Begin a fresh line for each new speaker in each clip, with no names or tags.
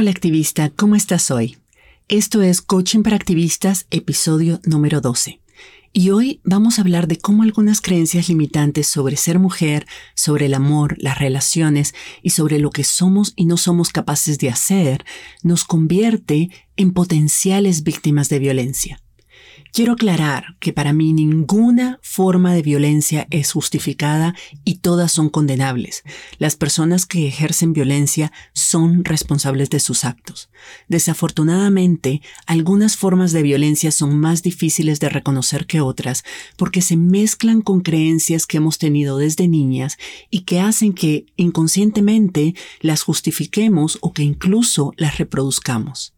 Hola activista, ¿cómo estás hoy? Esto es Coaching para Activistas, episodio número 12. Y hoy vamos a hablar de cómo algunas creencias limitantes sobre ser mujer, sobre el amor, las relaciones y sobre lo que somos y no somos capaces de hacer nos convierte en potenciales víctimas de violencia. Quiero aclarar que para mí ninguna forma de violencia es justificada y todas son condenables. Las personas que ejercen violencia son responsables de sus actos. Desafortunadamente, algunas formas de violencia son más difíciles de reconocer que otras porque se mezclan con creencias que hemos tenido desde niñas y que hacen que inconscientemente las justifiquemos o que incluso las reproduzcamos.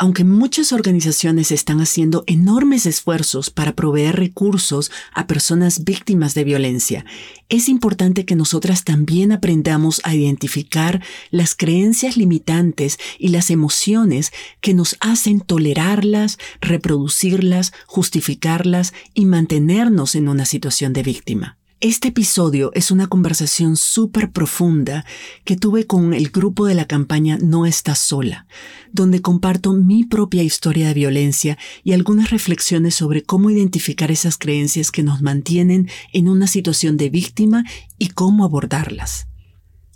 Aunque muchas organizaciones están haciendo enormes esfuerzos para proveer recursos a personas víctimas de violencia, es importante que nosotras también aprendamos a identificar las creencias limitantes y las emociones que nos hacen tolerarlas, reproducirlas, justificarlas y mantenernos en una situación de víctima. Este episodio es una conversación súper profunda que tuve con el grupo de la campaña No Estás Sola, donde comparto mi propia historia de violencia y algunas reflexiones sobre cómo identificar esas creencias que nos mantienen en una situación de víctima y cómo abordarlas.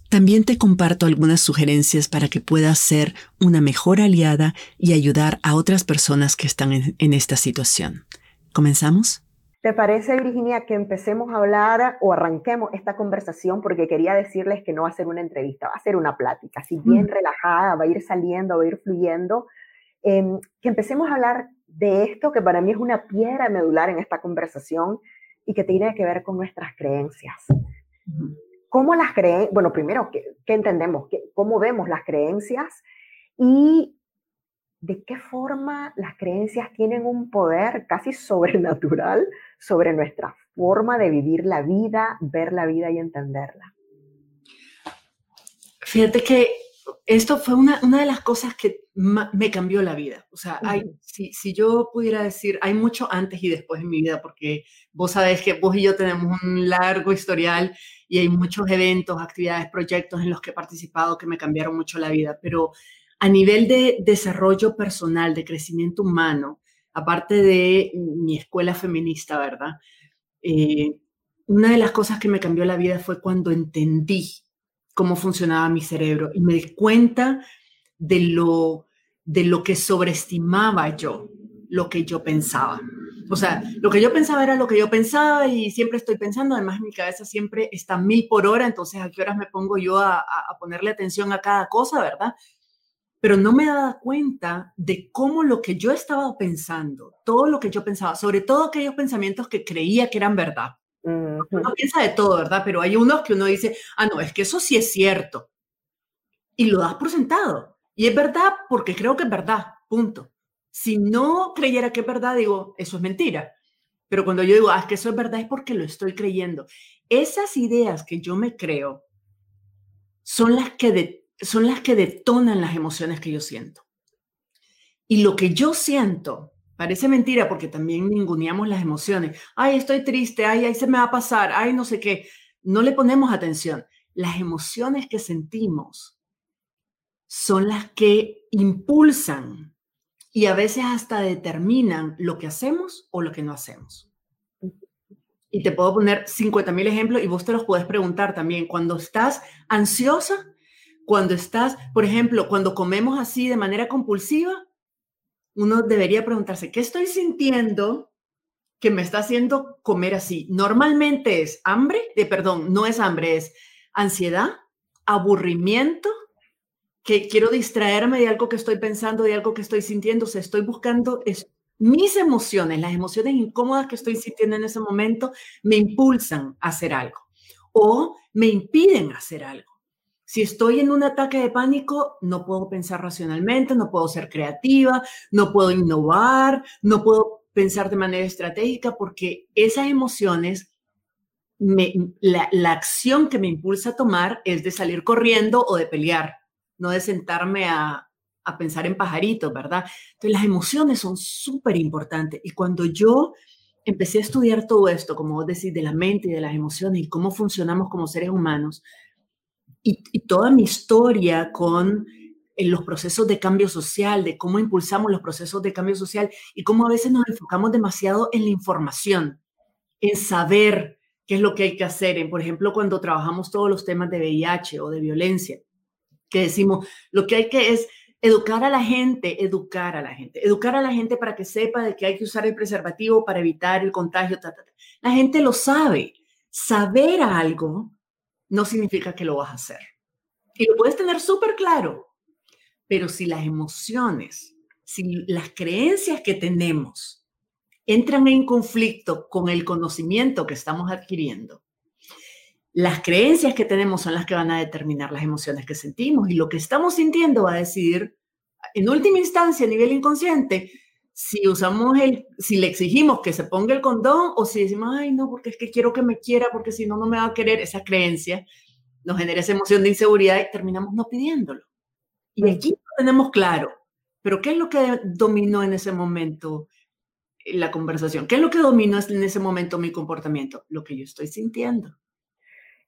También te comparto algunas sugerencias para que puedas ser una mejor aliada y ayudar a otras personas que están en, en esta situación. ¿Comenzamos?
¿Te parece, Virginia, que empecemos a hablar o arranquemos esta conversación? Porque quería decirles que no va a ser una entrevista, va a ser una plática, así bien relajada, va a ir saliendo, va a ir fluyendo. Em, que empecemos a hablar de esto que para mí es una piedra medular en esta conversación y que tiene que ver con nuestras creencias. ¿Cómo las creen? Bueno, primero, ¿qué, entendemos? ¿Cómo vemos las creencias? Y de qué forma las creencias tienen un poder casi sobrenatural sobre nuestra forma de vivir la vida, ver la vida y entenderla.
Fíjate que esto fue una, de las cosas que me cambió la vida. O sea, hay, si, si, yo pudiera decir, hay mucho antes y después en mi vida, porque vos sabés que vos y yo tenemos un largo historial y hay muchos eventos, actividades, proyectos en los que he participado que me cambiaron mucho la vida, pero a nivel de desarrollo personal, de crecimiento humano, aparte de mi escuela feminista, ¿verdad? Eh, una de las cosas que me cambió la vida fue cuando entendí cómo funcionaba mi cerebro y me di cuenta de lo, de lo que sobreestimaba yo, lo que yo pensaba. O sea, lo que yo pensaba era lo que yo pensaba y siempre estoy pensando, además mi cabeza siempre está mil por hora, entonces a qué horas me pongo yo a, a ponerle atención a cada cosa, ¿verdad? Pero no me daba cuenta de cómo lo que yo estaba pensando, todo lo que yo pensaba, sobre todo aquellos pensamientos que creía que eran verdad. Uno piensa de todo, ¿verdad? Pero hay unos que uno dice, ah, no, es que eso sí es cierto. Y lo das por sentado. Y es verdad porque creo que es verdad, punto. Si no creyera que es verdad, digo, eso es mentira. Pero cuando yo digo, ah, es que eso es verdad, es porque lo estoy creyendo. Esas ideas que yo me creo son las que de son las que detonan las emociones que yo siento. Y lo que yo siento, parece mentira porque también ninguneamos las emociones. Ay, estoy triste, ay, ahí se me va a pasar, ay, no sé qué. No le ponemos atención. Las emociones que sentimos son las que impulsan y a veces hasta determinan lo que hacemos o lo que no hacemos. Y te puedo poner 50 mil ejemplos y vos te los puedes preguntar también. Cuando estás ansiosa, cuando estás, por ejemplo, cuando comemos así de manera compulsiva, uno debería preguntarse, ¿qué estoy sintiendo que me está haciendo comer así? Normalmente es hambre, de perdón, no es hambre, es ansiedad, aburrimiento, que quiero distraerme de algo que estoy pensando, de algo que estoy sintiendo, o sea, estoy buscando es, mis emociones, las emociones incómodas que estoy sintiendo en ese momento, me impulsan a hacer algo o me impiden hacer algo. Si estoy en un ataque de pánico, no puedo pensar racionalmente, no puedo ser creativa, no puedo innovar, no puedo pensar de manera estratégica porque esas emociones, la, acción que me impulsa a tomar es de salir corriendo o de pelear, no de sentarme a, a pensar en pajaritos, ¿verdad? Entonces las emociones son súper importantes y cuando yo empecé a estudiar todo esto, como vos decís, de la mente y de las emociones y cómo funcionamos como seres humanos, y, toda mi historia con eh, los procesos de cambio social, de cómo impulsamos los procesos de cambio social y cómo a veces nos enfocamos demasiado en la información, en saber qué es lo que hay que hacer. En, por ejemplo, cuando trabajamos todos los temas de VIH o de violencia, que decimos, lo que hay que es educar a la gente, educar a la gente, educar a la gente para que sepa de que hay que usar el preservativo para evitar el contagio. La gente lo sabe. Saber algo no significa que lo vas a hacer. Y lo puedes tener súper claro, pero si las emociones, si las creencias que tenemos entran en conflicto con el conocimiento que estamos adquiriendo, las creencias que tenemos son las que van a determinar las emociones que sentimos y lo que estamos sintiendo va a decidir, en última instancia, a nivel inconsciente, si usamos el, si le exigimos que se ponga el condón o si decimos, ay, no, porque es que quiero que me quiera, porque si no, no me va a querer, esa creencia nos genera esa emoción de inseguridad y terminamos no pidiéndolo. Y aquí lo tenemos claro, pero ¿qué es lo que dominó en ese momento la conversación? ¿Qué es lo que dominó en ese momento mi comportamiento? Lo que yo estoy sintiendo.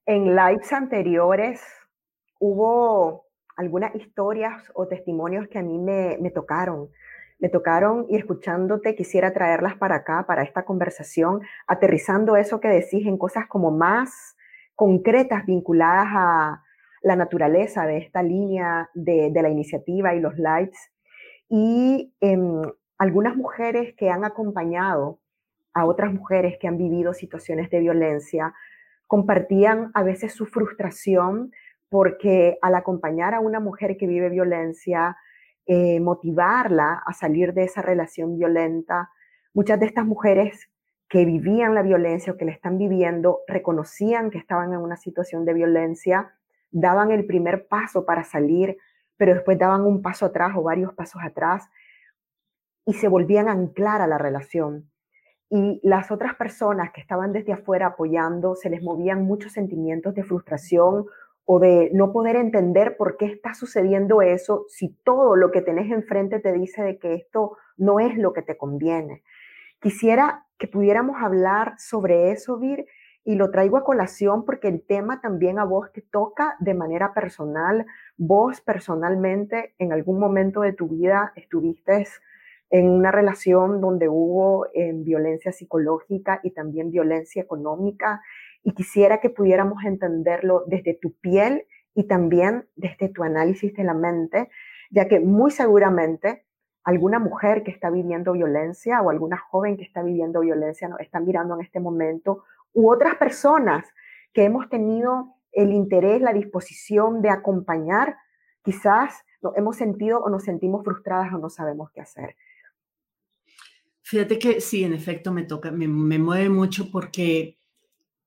En lives anteriores hubo algunas historias o testimonios que a mí me, me tocaron me tocaron y escuchándote quisiera traerlas para acá, para esta conversación, aterrizando eso que decís en cosas como más concretas vinculadas a la naturaleza de esta línea de, la iniciativa y los lights. Y em, algunas mujeres que han acompañado a otras mujeres que han vivido situaciones de violencia, compartían a veces su frustración porque al acompañar a una mujer que vive violencia, eh, motivarla a salir de esa relación violenta. Muchas de estas mujeres que vivían la violencia o que la están viviendo reconocían que estaban en una situación de violencia, daban el primer paso para salir, pero después daban un paso atrás o varios pasos atrás y se volvían a anclar a la relación. Y las otras personas que estaban desde afuera apoyando, se les movían muchos sentimientos de frustración o de no poder entender por qué está sucediendo eso si todo lo que tenés enfrente te dice de que esto no es lo que te conviene. Quisiera que pudiéramos hablar sobre eso, Vir, y lo traigo a colación porque el tema también a vos te toca de manera personal. Vos personalmente en algún momento de tu vida estuviste en una relación donde hubo eh, violencia psicológica y también violencia económica y quisiera que pudiéramos entenderlo desde tu piel y también desde tu análisis de la mente, ya que muy seguramente alguna mujer que está viviendo violencia o alguna joven que está viviendo violencia nos está mirando en este momento, u otras personas que hemos tenido el interés, la disposición de acompañar, quizás nos hemos sentido o nos sentimos frustradas o no sabemos qué hacer.
Fíjate que sí, en efecto me toca, me, me mueve mucho porque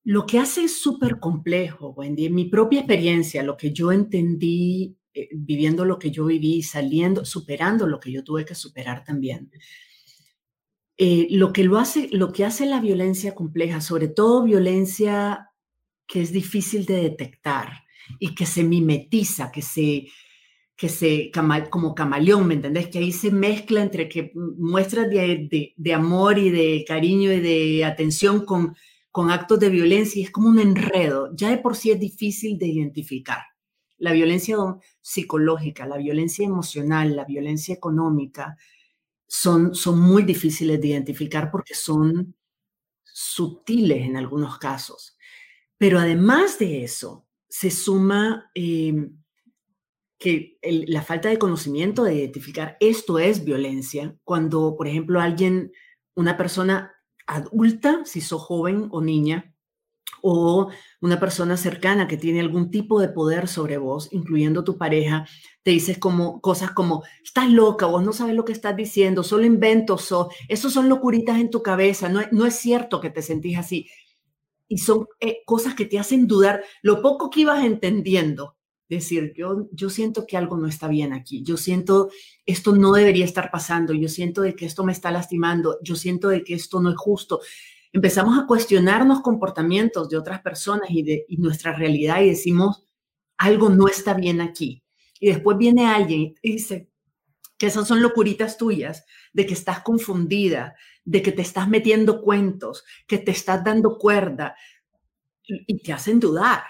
lo que hace es súper complejo, Wendy. En mi propia experiencia, lo que yo entendí eh, viviendo lo que yo viví, saliendo, superando lo que yo tuve que superar también. Eh, lo, que lo, hace, lo que hace la violencia compleja, sobre todo violencia que es difícil de detectar y que se mimetiza, que se, que se como camaleón, ¿me entendés? Que ahí se mezcla entre que muestras de, de amor y de cariño y de atención con con actos de violencia y es como un enredo. Ya de por sí es difícil de identificar. La violencia psicológica, la violencia emocional, la violencia económica son, son muy difíciles de identificar porque son sutiles en algunos casos. Pero además de eso, se suma eh, que la falta de conocimiento de identificar esto es violencia. Cuando, por ejemplo, alguien, una persona adulta, si sos joven o niña, o una persona cercana que tiene algún tipo de poder sobre vos, incluyendo tu pareja, te dices como cosas como, estás loca, vos no sabes lo que estás diciendo, solo inventos, o esos son locuritas en tu cabeza, no, no es cierto que te sentís así. Y son eh, cosas que te hacen dudar lo poco que ibas entendiendo decir, yo, yo siento que algo no está bien aquí, yo siento esto no debería estar pasando, yo siento de que esto me está lastimando, yo siento de que esto no es justo. Empezamos a cuestionarnos comportamientos de otras personas y de nuestra realidad y decimos, algo no está bien aquí. Y después viene alguien y dice que esas son locuritas tuyas, de que estás confundida, de que te estás metiendo cuentos, que te estás dando cuerda y te hacen dudar.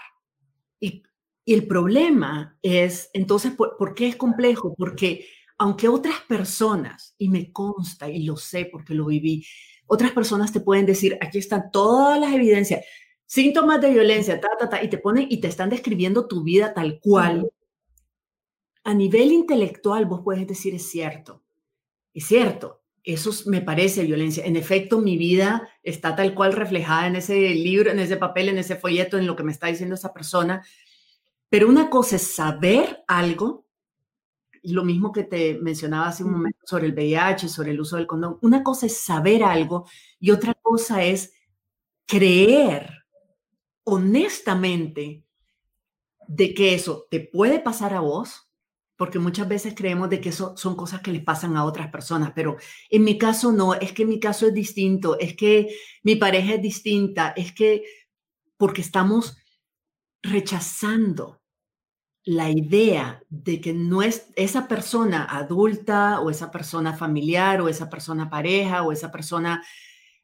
Y, el problema es, entonces, ¿por, qué es complejo? Porque aunque otras personas, y me consta y lo sé porque lo viví, otras personas te pueden decir, aquí están todas las evidencias, síntomas de violencia, ta, ta, ta, y te ponen y te están describiendo tu vida tal cual. A nivel intelectual, vos puedes decir, es cierto, es cierto, eso me parece violencia. En efecto, mi vida está tal cual reflejada en ese libro, en ese papel, en ese folleto, en lo que me está diciendo esa persona. Pero una cosa es saber algo, lo mismo que te mencionaba hace un momento sobre el VIH, sobre el uso del condón. Una cosa es saber algo y otra cosa es creer honestamente de que eso te puede pasar a vos porque muchas veces creemos de que eso son cosas que le pasan a otras personas, pero en mi caso no, es que mi caso es distinto, es que mi pareja es distinta, es que porque estamos rechazando la idea de que no es esa persona adulta o esa persona familiar o esa persona pareja o esa persona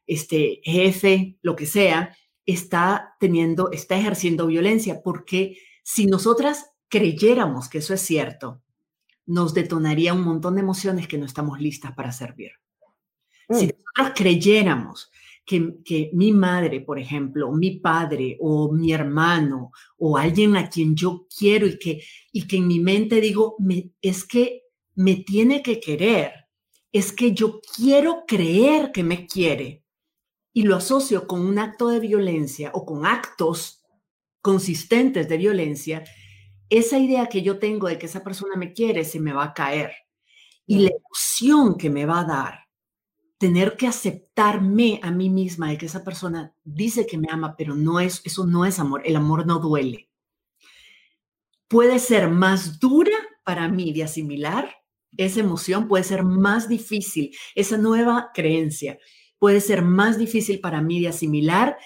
este jefe, lo que sea, está teniendo, está ejerciendo violencia, porque si nosotras creyéramos que eso es cierto, nos detonaría un montón de emociones que no estamos listas para servir. Si mm. nosotros creyéramos que, que, mi madre, por ejemplo, mi padre o mi hermano o alguien a quien yo quiero y que, y que en mi mente digo, me, es que me tiene que querer, es que yo quiero creer que me quiere y lo asocio con un acto de violencia o con actos consistentes de violencia, esa idea que yo tengo de que esa persona me quiere se me va a caer. Y la emoción que me va a dar tener que aceptarme a mí misma de que esa persona dice que me ama, pero no es, eso no es amor, el amor no duele. Puede ser más dura para mí de asimilar esa emoción, puede ser más difícil, esa nueva creencia puede ser más difícil para mí de asimilar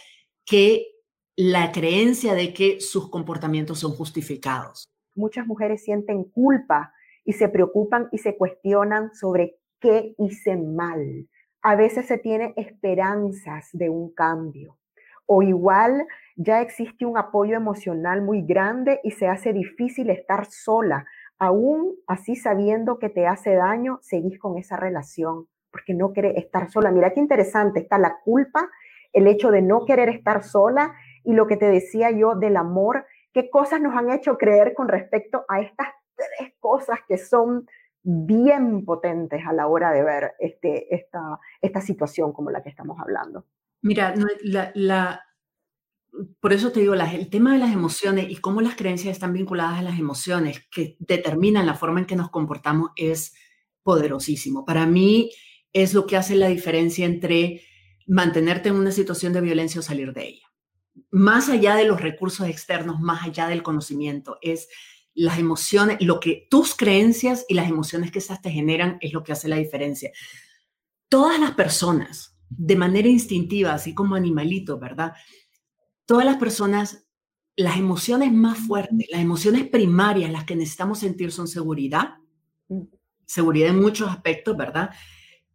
que la creencia de que sus comportamientos son justificados.
Muchas mujeres sienten culpa y se preocupan y se cuestionan sobre qué hice mal. A veces se tiene esperanzas de un cambio o igual ya existe un apoyo emocional muy grande y se hace difícil estar sola. Aún así sabiendo que te hace daño, seguís con esa relación porque no quiere estar sola. Mira qué interesante, está la culpa, el hecho de no querer estar sola y lo que te decía yo del amor, qué cosas nos han hecho creer con respecto a estas tres cosas que son bien potentes a la hora de ver este, esta, esta situación como la que estamos hablando.
Mira, la, por eso te digo, el tema de las emociones y cómo las creencias están vinculadas a las emociones que determinan la forma en que nos comportamos es poderosísimo. Para mí es lo que hace la diferencia entre mantenerte en una situación de violencia o salir de ella más allá de los recursos externos, más allá del conocimiento, es las emociones, lo que tus creencias y las emociones que esas te generan es lo que hace la diferencia. Todas las personas, de manera instintiva, así como animalitos, ¿verdad? Todas las personas, las emociones más fuertes, las emociones primarias, las que necesitamos sentir son seguridad, seguridad en muchos aspectos, ¿verdad?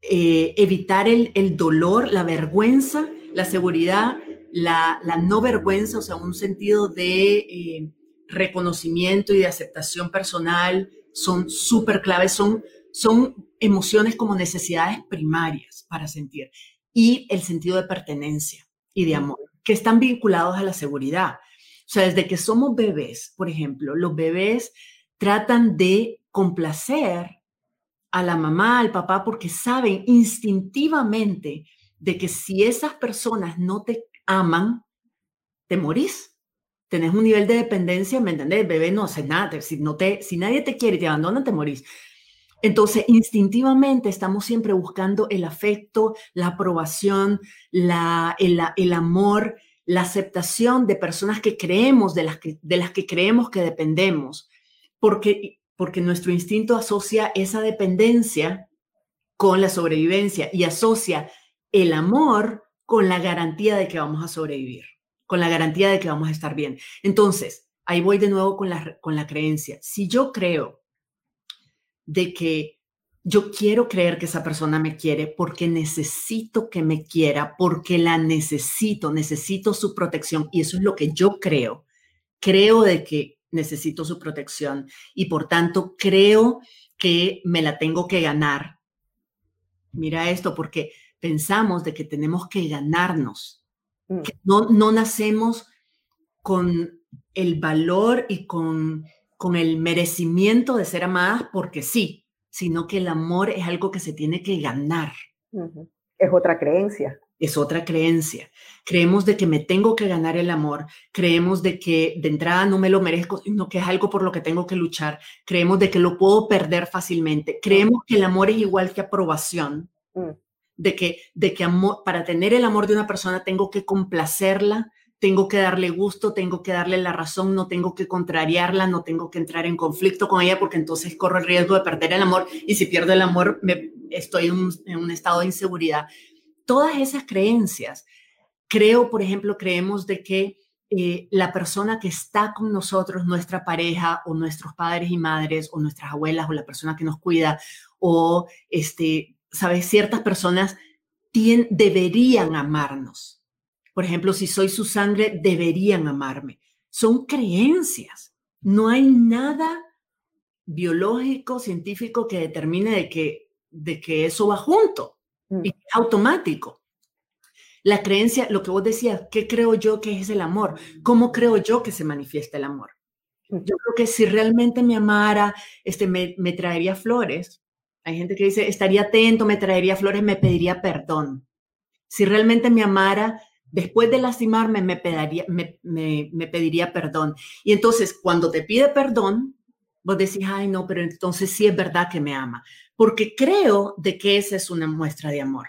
Eh, evitar el, el dolor, la vergüenza, la seguridad la, no vergüenza, o sea, un sentido de eh, reconocimiento y de aceptación personal son súper claves, son, son emociones como necesidades primarias para sentir. Y el sentido de pertenencia y de amor, que están vinculados a la seguridad. O sea, desde que somos bebés, por ejemplo, los bebés tratan de complacer a la mamá, al papá, porque saben instintivamente de que si esas personas no te aman, te morís. Tenés un nivel de dependencia, ¿me entendés? El bebé no hace nada. Si, no te, si nadie te quiere y te abandona, te morís. Entonces, instintivamente estamos siempre buscando el afecto, la aprobación, la, el, el amor, la aceptación de personas que creemos, de las que, de las que creemos que dependemos, porque, porque nuestro instinto asocia esa dependencia con la sobrevivencia y asocia el amor con la garantía de que vamos a sobrevivir, con la garantía de que vamos a estar bien. Entonces, ahí voy de nuevo con la, con la creencia. Si yo creo de que yo quiero creer que esa persona me quiere porque necesito que me quiera, porque la necesito, necesito su protección y eso es lo que yo creo. Creo de que necesito su protección y por tanto creo que me la tengo que ganar. Mira esto, porque pensamos de que tenemos que ganarnos. Mm. no, no nacemos con el valor y con, con el merecimiento de ser amadas porque sí, sino que el amor es algo que se tiene que ganar.
Es otra creencia.
Es otra creencia. Creemos de que me tengo que ganar el amor, creemos de que de entrada no me lo merezco, sino que es algo por lo que tengo que luchar, creemos de que lo puedo perder fácilmente, creemos que el amor es igual que aprobación, mm. De que, de que amor, para tener el amor de una persona tengo que complacerla, tengo que darle gusto, tengo que darle la razón, no tengo que contrariarla, no tengo que entrar en conflicto con ella porque entonces corro el riesgo de perder el amor y si pierdo el amor me, estoy en un, estado de inseguridad. Todas esas creencias, creo, por ejemplo, creemos de que eh, la persona que está con nosotros, nuestra pareja o nuestros padres y madres o nuestras abuelas o la persona que nos cuida o, este, ¿sabes? Ciertas personas deberían amarnos por ejemplo, si soy su sangre, deberían amarme. Son creencias. No hay nada biológico, científico que determine de que, de que eso va junto mm. y es automático. La creencia, lo que vos decías, ¿qué creo yo que es el amor? ¿Cómo creo yo que se manifiesta el amor? Mm. Yo creo que si realmente me amara, este, me, me traería flores. Hay gente que dice, estaría atento, me traería flores, me pediría perdón. Si realmente me amara, después de lastimarme me pediría, perdón. Y entonces cuando te pide perdón, vos decís, ay no, pero entonces sí es verdad que me ama, porque creo de que esa es una muestra de amor.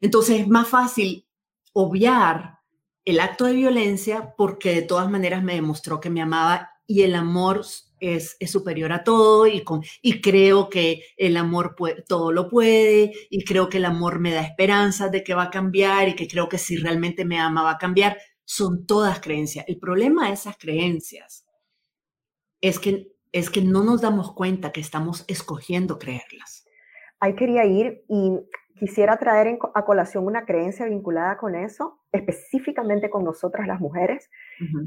Entonces es más fácil obviar el acto de violencia porque de todas maneras me demostró que me amaba y el amor es, superior a todo y, con, y creo que el amor todo lo puede y creo que el amor me da esperanza de que va a cambiar y que creo que si realmente me ama va a cambiar. Son todas creencias. El problema de esas creencias es que, es que no nos damos cuenta que estamos escogiendo creerlas.
Ahí quería ir y quisiera traer a colación una creencia vinculada con eso, específicamente con nosotras las mujeres,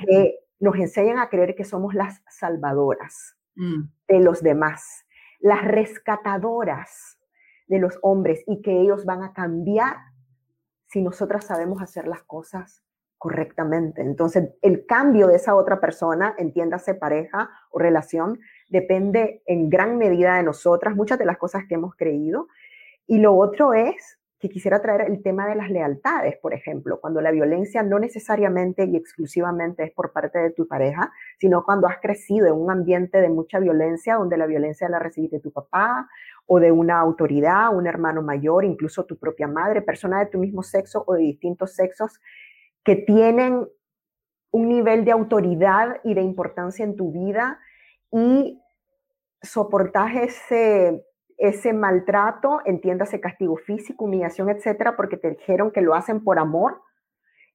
que nos enseñan a creer que somos las salvadoras mm. de los demás, las rescatadoras de los hombres y que ellos van a cambiar si nosotras sabemos hacer las cosas correctamente. Entonces, el cambio de esa otra persona, entiéndase pareja o relación, depende en gran medida de nosotras, muchas de las cosas que hemos creído. Y lo otro es quisiera traer el tema de las lealtades, por ejemplo, cuando la violencia no necesariamente y exclusivamente es por parte de tu pareja, sino cuando has crecido en un ambiente de mucha violencia, donde la violencia la recibiste tu papá o de una autoridad, un hermano mayor, incluso tu propia madre, persona de tu mismo sexo o de distintos sexos que tienen un nivel de autoridad y de importancia en tu vida y soportas ese ese maltrato, entiéndase castigo físico, humillación, etcétera, porque te dijeron que lo hacen por amor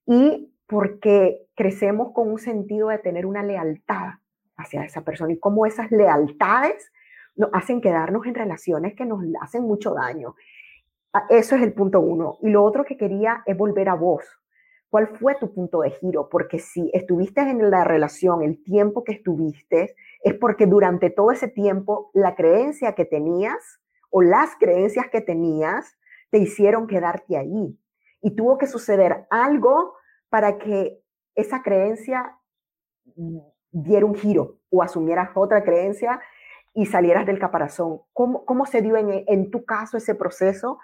y porque crecemos con un sentido de tener una lealtad hacia esa persona y cómo esas lealtades nos hacen quedarnos en relaciones que nos hacen mucho daño. Ah, eso es el punto uno. Y lo otro que quería es volver a vos. ¿Cuál fue tu punto de giro? Porque si estuviste en la relación el tiempo que estuviste, es porque durante todo ese tiempo la creencia que tenías o las creencias que tenías te hicieron quedarte ahí. Y tuvo que suceder algo para que esa creencia diera un giro o asumieras otra creencia y salieras del caparazón. ¿Cómo, cómo se dio en, en tu caso ese proceso?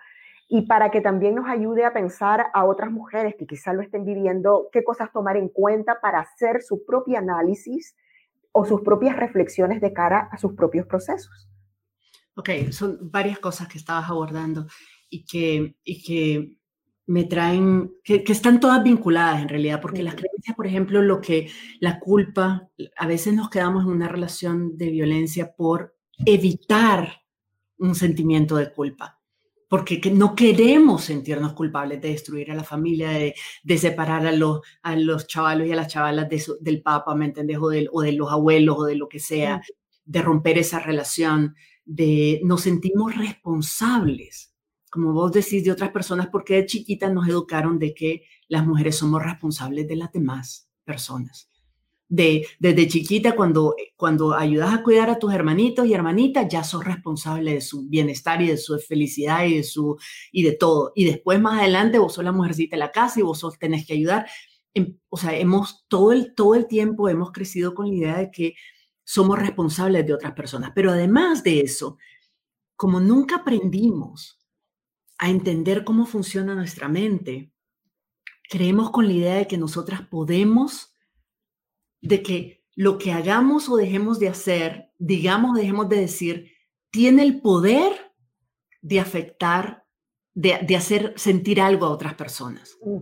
y para que también nos ayude a pensar a otras mujeres que quizás lo estén viviendo, qué cosas tomar en cuenta para hacer su propio análisis o sus propias reflexiones de cara a sus propios procesos.
Ok, son varias cosas que estabas abordando y que, y que me traen, que, están todas vinculadas en realidad, porque las creencias, por ejemplo, lo que la culpa, a veces nos quedamos en una relación de violencia por evitar un sentimiento de culpa, porque no queremos sentirnos culpables de destruir a la familia, de, separar a los, a los chavalos y a las chavalas del papa, ¿me entendés? O, o de los abuelos o de lo que sea, de romper esa relación, de nos sentimos responsables como vos decís, de otras personas, porque de chiquitas nos educaron de que las mujeres somos responsables de las demás personas. De, desde chiquita, cuando, cuando ayudas a cuidar a tus hermanitos y hermanitas, ya sos responsable de su bienestar y de su felicidad y de, su, y de todo. Y después, más adelante, vos sos la mujercita de la casa y vos sos, tenés que ayudar. Em, o sea, hemos, todo el, todo el tiempo hemos crecido con la idea de que somos responsables de otras personas. Pero además de eso, como nunca aprendimos a entender cómo funciona nuestra mente, creemos con la idea de que nosotras podemos, de que lo que hagamos o dejemos de hacer, digamos o dejemos de decir, tiene el poder de afectar, de, hacer sentir algo a otras personas. Mm.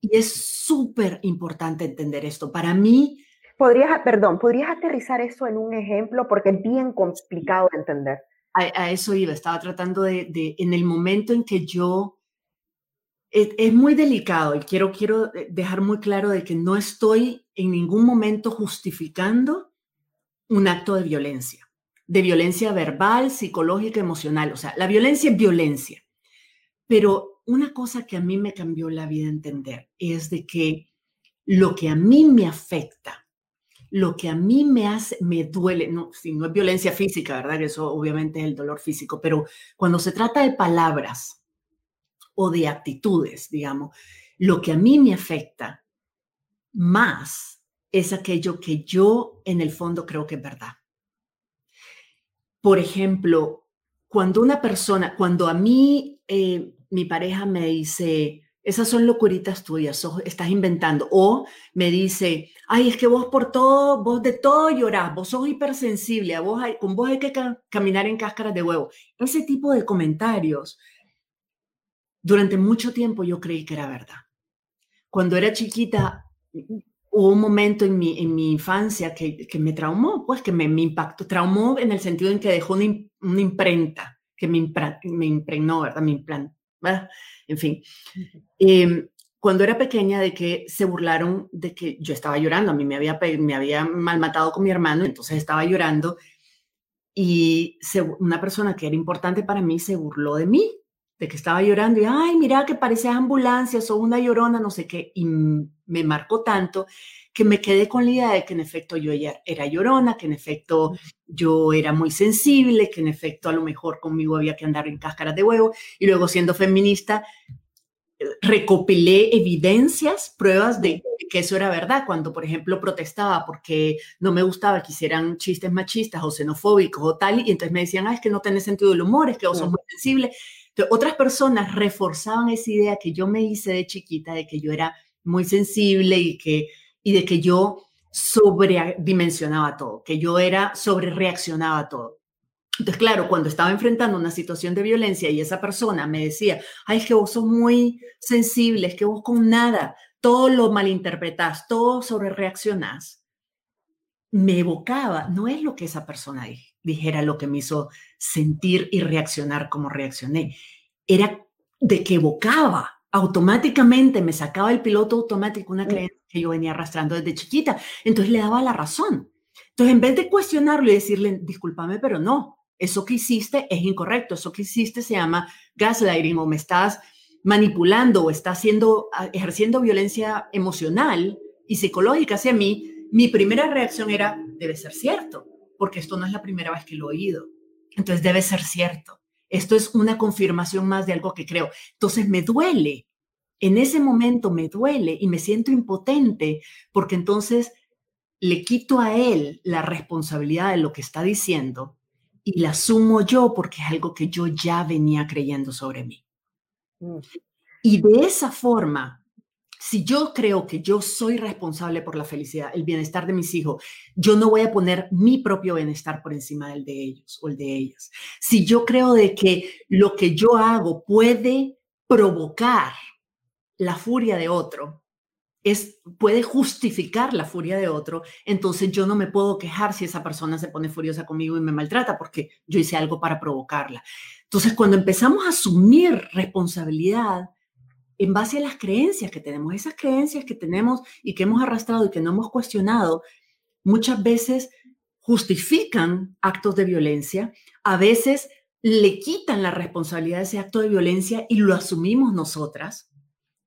Y es súper importante entender esto. Para mí...
Podrías, perdón, ¿podrías aterrizar eso en un ejemplo? Porque es bien complicado de entender
a, eso iba, estaba tratando de, en el momento en que yo, es, muy delicado y quiero, quiero dejar muy claro de que no estoy en ningún momento justificando un acto de violencia, de violencia verbal, psicológica, emocional. O sea, la violencia es violencia. Pero una cosa que a mí me cambió la vida entender es de que lo que a mí me afecta lo que a mí me hace, me duele, no, si no es violencia física, ¿verdad? Eso obviamente es el dolor físico, pero cuando se trata de palabras o de actitudes, digamos, lo que a mí me afecta más es aquello que yo en el fondo creo que es verdad. Por ejemplo, cuando una persona, cuando a mí eh, mi pareja me dice, esas son locuritas tuyas, estás inventando. O me dice, ay, es que vos por todo, vos de todo llorás, vos sos hipersensible, a vos con vos hay que caminar en cáscaras de huevo. Ese tipo de comentarios, durante mucho tiempo yo creí que era verdad. Cuando era chiquita, hubo un momento en mi, en mi infancia que, que me traumó, pues que me, me, impactó, traumó en el sentido en que dejó una, una imprenta, que me, me impregnó, ¿verdad? Me implantó en fin. Em, cuando era pequeña, de que se burlaron de que yo estaba llorando, a mí me había, me había malmatado con mi hermano, entonces estaba llorando y una persona que era importante para mí se burló de mí, de que estaba llorando y, ay, mira que parece ambulancia, sos una llorona, no sé qué, y me marcó tanto que me quedé con la idea de que en efecto yo era llorona, que en efecto yo era muy sensible, que en efecto a lo mejor conmigo había que andar en cáscaras de huevo. Y luego siendo feminista, recopilé evidencias, pruebas de que eso era verdad. Cuando, por ejemplo, protestaba porque no me gustaba que hicieran chistes machistas o xenofóbicos o tal, y entonces me decían, ah, es que no tenés sentido del humor, es que vos sos muy sensible. Otras personas reforzaban esa idea que yo me hice de chiquita, de que yo era muy sensible y que y de que yo sobredimensionaba todo, que yo era sobre reaccionaba todo. Entonces, claro, cuando estaba enfrentando una situación de violencia y esa persona me decía, ay, es que vos sos muy sensible, es que vos con nada, todo lo malinterpretás, todo sobre reaccionás, me evocaba, no es lo que esa persona dijera lo que me hizo sentir y reaccionar como reaccioné, era de que evocaba automáticamente, me sacaba el piloto automático una creencia que yo venía arrastrando desde chiquita. Entonces le daba la razón. Entonces, en vez de cuestionarlo y decirle, discúlpame, pero no, eso que hiciste es incorrecto, eso que hiciste se llama gaslighting o me estás manipulando o estás haciendo, ejerciendo violencia emocional y psicológica hacia mí, mi primera reacción era, debe ser cierto, porque esto no es la primera vez que lo he oído. Entonces debe ser cierto. Esto es una confirmación más de algo que creo. Entonces me duele en ese momento me duele y me siento impotente porque entonces le quito a él la responsabilidad de lo que está diciendo y la asumo yo porque es algo que yo ya venía creyendo sobre mí. Mm. Y de esa forma, si yo creo que yo soy responsable por la felicidad, el bienestar de mis hijos, yo no voy a poner mi propio bienestar por encima del de ellos o el de ellas. Si yo creo de que lo que yo hago puede provocar la furia de otro es, puede justificar la furia de otro, entonces yo no me puedo quejar si esa persona se pone furiosa conmigo y me maltrata porque yo hice algo para provocarla. Entonces, cuando empezamos a asumir responsabilidad en base a las creencias que tenemos, esas creencias que tenemos y que hemos arrastrado y que no hemos cuestionado, muchas veces justifican actos de violencia, a veces le quitan la responsabilidad de ese acto de violencia y lo asumimos nosotras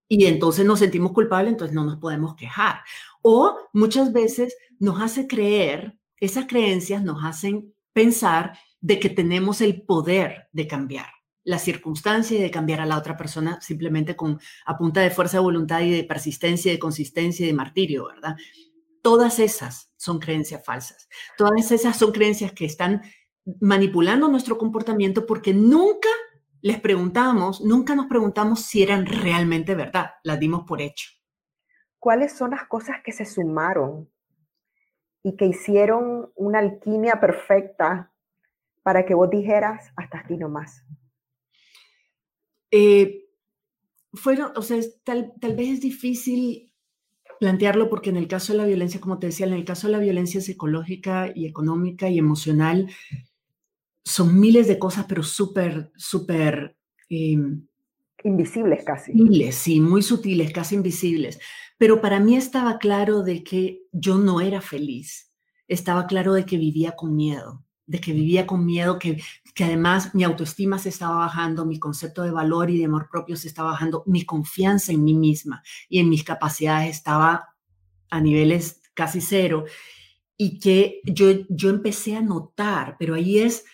y entonces nos sentimos culpables, entonces no nos podemos quejar. O muchas veces nos hace creer, esas creencias nos hacen pensar de que tenemos el poder de cambiar la circunstancia y de cambiar a la otra persona simplemente con a punta de fuerza de voluntad y de persistencia, de consistencia y de martirio, ¿verdad? Todas esas son creencias falsas. Todas esas son creencias que están manipulando nuestro comportamiento porque nunca les preguntamos, nunca nos preguntamos si eran realmente verdad, las dimos por hecho.
¿Cuáles son las cosas que se sumaron y que hicieron una alquimia perfecta para que vos dijeras hasta aquí nomás?
Eh, fueron, o sea, tal, tal vez es difícil plantearlo porque en el caso de la violencia, como te decía, en el caso de la violencia psicológica y económica y emocional, son miles de cosas, pero súper, súper...
Em, invisibles casi.
sí, muy sutiles, casi invisibles. Pero para mí estaba claro de que yo no era feliz. Estaba claro de que vivía con miedo, de que vivía con miedo, que, que además mi autoestima se estaba bajando, mi concepto de valor y de amor propio se estaba bajando, mi confianza en mí misma y en mis capacidades estaba a niveles casi cero. Y que yo, yo empecé a notar, pero ahí es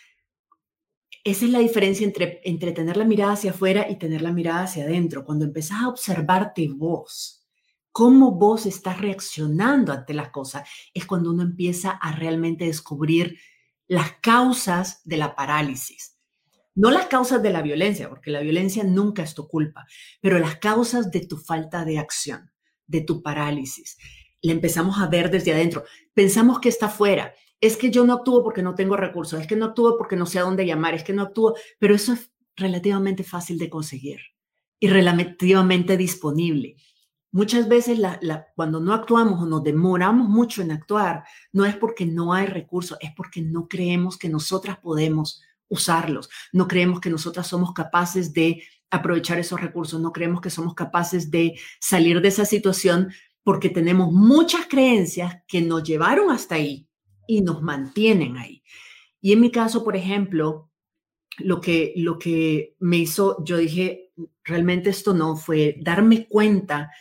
esa es la diferencia entre, entre tener la mirada hacia afuera y tener la mirada hacia adentro. Cuando empezás a observarte vos, cómo vos estás reaccionando ante las cosas, es cuando uno empieza a realmente descubrir las causas de la parálisis. No las causas de la violencia, porque la violencia nunca es tu culpa, pero las causas de tu falta de acción, de tu parálisis. La empezamos a ver desde adentro. Pensamos que está afuera es que yo no actúo porque no tengo recursos, es que no actúo porque no sé a dónde llamar, es que no actúo, pero eso es relativamente fácil de conseguir y relativamente disponible. Muchas veces cuando no actuamos o nos demoramos mucho en actuar, no es porque no hay recursos, es porque no creemos que nosotras podemos usarlos, no creemos que nosotras somos capaces de aprovechar esos recursos, no creemos que somos capaces de salir de esa situación porque tenemos muchas creencias que nos llevaron hasta ahí y nos mantienen ahí. Y en mi caso, por ejemplo, lo que, lo que me hizo, yo dije, realmente esto no fue darme cuenta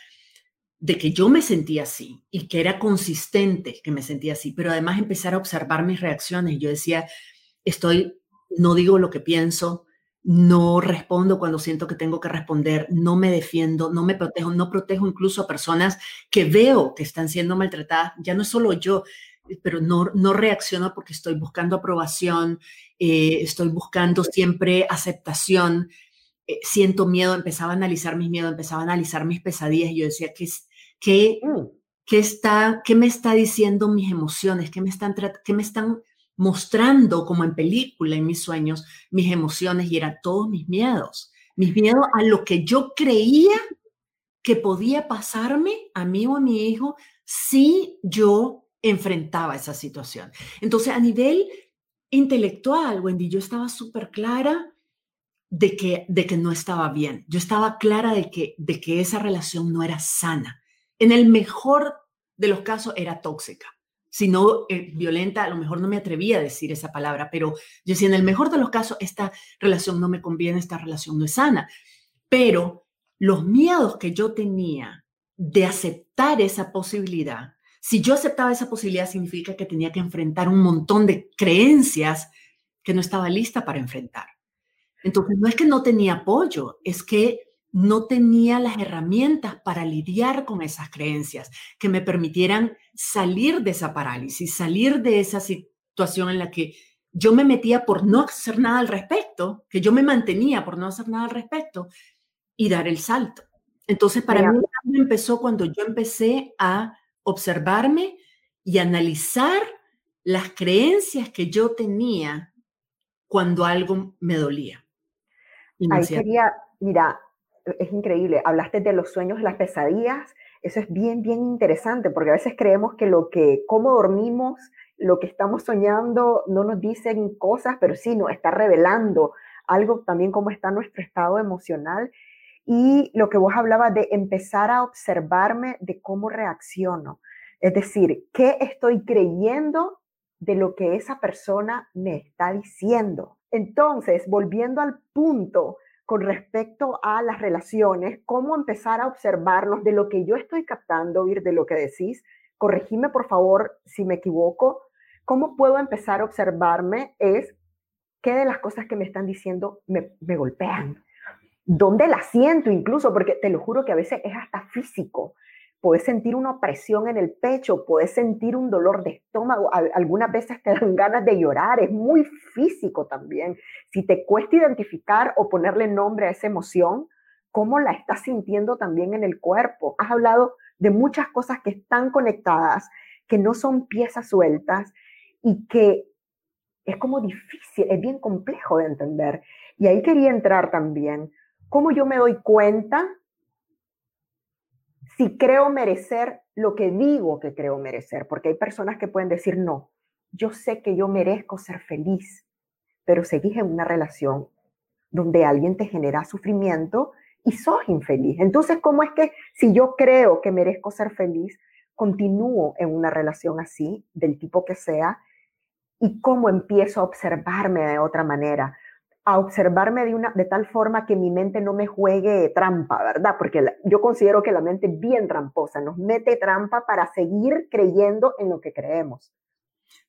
de que yo me sentía así y que era consistente que me sentía así, pero además empezar a observar mis reacciones. Yo decía, estoy, no digo lo que pienso, no respondo cuando siento que tengo que responder, no me defiendo, no me protejo, no protejo incluso a personas que veo que están siendo maltratadas. Ya no es solo yo, pero no, no reacciono porque estoy buscando aprobación, eh, estoy buscando siempre aceptación, eh, siento miedo, empezaba a analizar mis miedos, empezaba a analizar mis pesadillas y yo decía, ¿qué, qué, mm. qué, está, qué me está diciendo mis emociones? ¿Qué me, están, ¿Qué me están mostrando como en película, en mis sueños, mis emociones? Y eran todos mis miedos, mis miedos a lo que yo creía que podía pasarme a mí o a mi hijo si yo enfrentaba esa situación. Entonces, a nivel intelectual, Wendy, yo estaba súper clara de que, de que no estaba bien. Yo estaba clara de que, de que esa relación no era sana. En el mejor de los casos era tóxica. Si no eh, violenta, a lo mejor no me atrevía a decir esa palabra, pero yo decía, en el mejor de los casos, esta relación no me conviene, esta relación no es sana. Pero los miedos que yo tenía de aceptar esa posibilidad si yo aceptaba esa posibilidad, significa que tenía que enfrentar un montón de creencias que no estaba lista para enfrentar. Entonces, no es que no tenía apoyo, es que no tenía las herramientas para lidiar con esas creencias que me permitieran salir de esa parálisis, salir de esa situación en la que yo me metía por no hacer nada al respecto, que yo me mantenía por no hacer nada al respecto y dar el salto. Entonces, para mí empezó cuando yo empecé a observarme y analizar las creencias que yo tenía cuando algo me dolía.
Ahí quería, mira, es increíble. Hablaste de los sueños, las pesadillas. Eso es bien, bien interesante, porque a veces creemos que lo que, cómo dormimos, lo que estamos soñando, no nos dicen cosas, pero sí nos está revelando algo también cómo está nuestro estado emocional. Y lo que vos hablabas de empezar a observarme de cómo reacciono. Es decir, ¿qué estoy creyendo de lo que esa persona me está diciendo? Entonces, volviendo al punto con respecto a las relaciones, cómo empezar a observarnos de lo que yo estoy captando, ir de lo que decís. Corregime, por favor, si me equivoco. ¿Cómo puedo empezar a observarme? Es qué de las cosas que me están diciendo me, me golpean. ¿Dónde la siento incluso? Porque te lo juro que a veces es hasta físico puedes sentir una opresión en el pecho, puedes sentir un dolor de estómago, algunas veces te dan ganas de llorar, es muy físico también. Si te cuesta identificar o ponerle nombre a esa emoción, ¿cómo la estás sintiendo también en el cuerpo? Has hablado de muchas cosas que están conectadas, que no son piezas sueltas y que es como difícil, es bien complejo de entender. Y ahí quería entrar también, cómo yo me doy cuenta si creo merecer lo que digo que creo merecer, porque hay personas que pueden decir, no, yo sé que yo merezco ser feliz, pero seguís en una relación donde alguien te genera sufrimiento y sos infeliz. Entonces, ¿cómo es que si yo creo que merezco ser feliz, continúo en una relación así, del tipo que sea, y cómo empiezo a observarme de otra manera? A observarme de, una, de tal forma que mi mente no me juegue trampa, ¿verdad? Porque yo considero que la mente es bien tramposa, nos mete trampa para seguir creyendo en lo que creemos.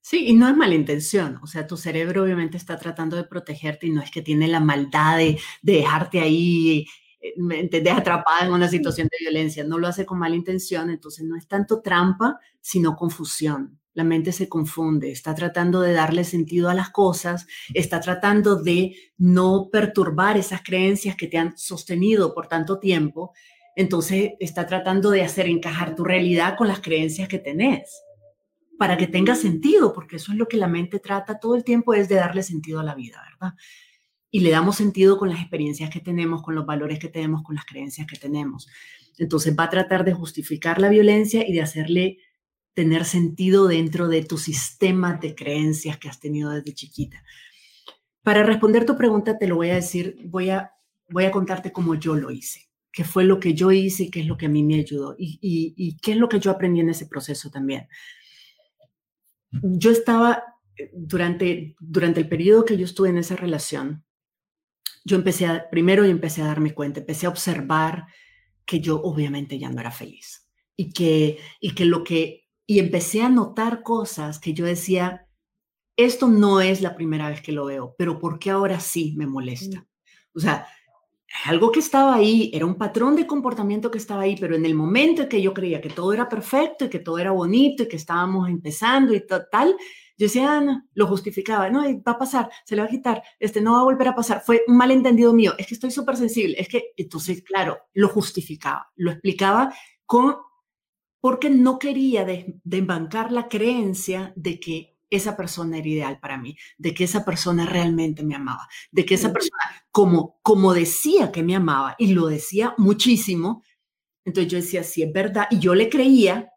Sí, y no es mala intención, o sea, tu cerebro obviamente está tratando de protegerte y no es que tiene la maldad de, dejarte ahí, eh, te deja atrapada en una situación de violencia, no lo hace con mala intención, entonces no es tanto trampa, sino confusión la mente se confunde, está tratando de darle sentido a las cosas, está tratando de no perturbar esas creencias que te han sostenido por tanto tiempo, entonces está tratando de hacer encajar tu realidad con las creencias que tenés para que tenga sentido, porque eso es lo que la mente trata todo el tiempo, es de darle sentido a la vida, ¿verdad? Y le damos sentido con las experiencias que tenemos, con los valores que tenemos, con las creencias que tenemos. Entonces va a tratar de justificar la violencia y de hacerle tener sentido dentro de tu sistema de creencias que has tenido desde chiquita. Para responder tu pregunta, te lo voy a decir, voy a, voy a contarte cómo yo lo hice, qué fue lo que yo hice y qué es lo que a mí me ayudó y, y qué es lo que yo aprendí en ese proceso también. Yo estaba, eh, durante, durante el periodo que yo estuve en esa relación, yo empecé a, primero y empecé a darme cuenta, empecé a observar que yo obviamente ya no era feliz y que, y que lo que y empecé a notar cosas que yo decía, esto no es la primera vez que lo veo, pero ¿por qué ahora sí me molesta? O sea, algo que estaba ahí, era un patrón de comportamiento que estaba ahí, pero en el momento en que yo creía que todo era perfecto y que todo era bonito y que estábamos empezando y tal, yo decía, ah, lo justificaba, no, va a pasar, se le va a quitar, este no va a volver a pasar, fue un malentendido mío, es que estoy súper sensible, es que, entonces, claro, lo justificaba, lo explicaba con porque no quería desbancar la creencia de que esa persona era ideal para mí, de que esa persona realmente me amaba, de que esa persona, como, como decía que me amaba, y lo decía muchísimo, entonces yo decía, sí, es verdad, y yo le creía,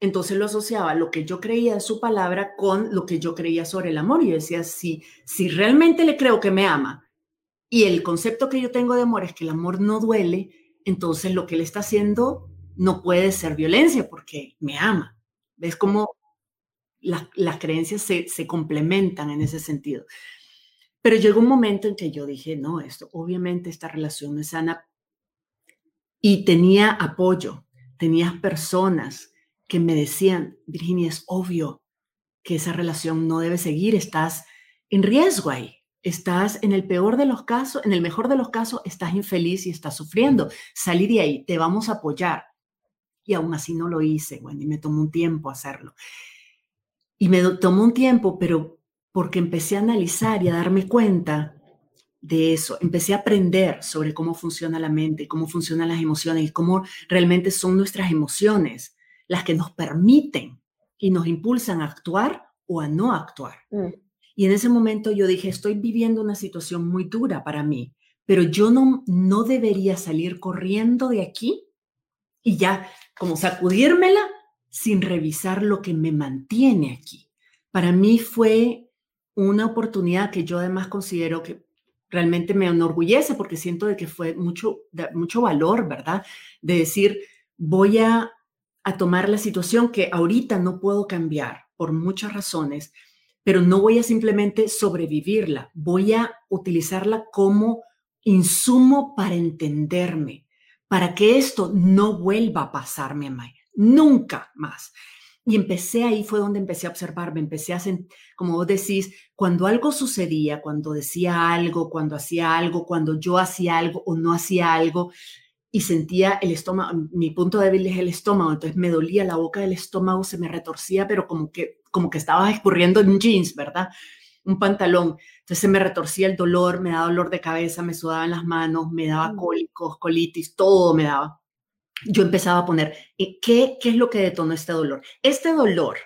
entonces lo asociaba lo que yo creía de su palabra con lo que yo creía sobre el amor, y yo decía, sí, si realmente le creo que me ama, y el concepto que yo tengo de amor es que el amor no duele, entonces lo que él está haciendo no puede ser violencia porque me ama. ¿Ves cómo las creencias se, se complementan en ese sentido? Pero llegó un momento en que yo dije, no, esto, obviamente esta relación no es sana. Y tenía apoyo, tenía personas que me decían, Virginia, es obvio que esa relación no debe seguir, estás en riesgo ahí, estás en el peor de los casos, en el mejor de los casos, estás infeliz y estás sufriendo. Salí de ahí, te vamos a apoyar y aún así no lo hice, bueno, y me tomó un tiempo hacerlo. Y me tomó un tiempo, pero porque empecé a analizar y a darme cuenta de eso, empecé a aprender sobre cómo funciona la mente, cómo funcionan las emociones y cómo realmente son nuestras emociones las que nos permiten y nos impulsan a actuar o a no actuar. Mm. Y en ese momento yo dije, estoy viviendo una situación muy dura para mí, pero yo no, no debería salir corriendo de aquí y ya como sacudírmela sin revisar lo que me mantiene aquí. Para mí fue una oportunidad que yo además considero que realmente me enorgullece porque siento de que fue mucho, mucho valor, ¿verdad? De decir, voy a, a tomar la situación que ahorita no puedo cambiar por muchas razones, pero no voy a simplemente sobrevivirla, voy a utilizarla como insumo para entenderme, para que esto no vuelva a pasarme nunca más. Y empecé ahí, fue donde empecé a observarme, empecé a, como vos decís, cuando algo sucedía, cuando decía algo, cuando hacía algo, cuando yo hacía algo o no hacía algo, y sentía el estómago, mi punto débil es el estómago, entonces me dolía la boca del estómago, se me retorcía, pero como que, como que estaba escurriendo en jeans, ¿verdad? Un pantalón. Entonces se me retorcía el dolor, me daba dolor de cabeza, me sudaban las manos, me daba cólicos, colitis, todo me daba. Yo empezaba a poner, eh, ¿qué, ¿qué es lo que detonó este dolor? Este dolor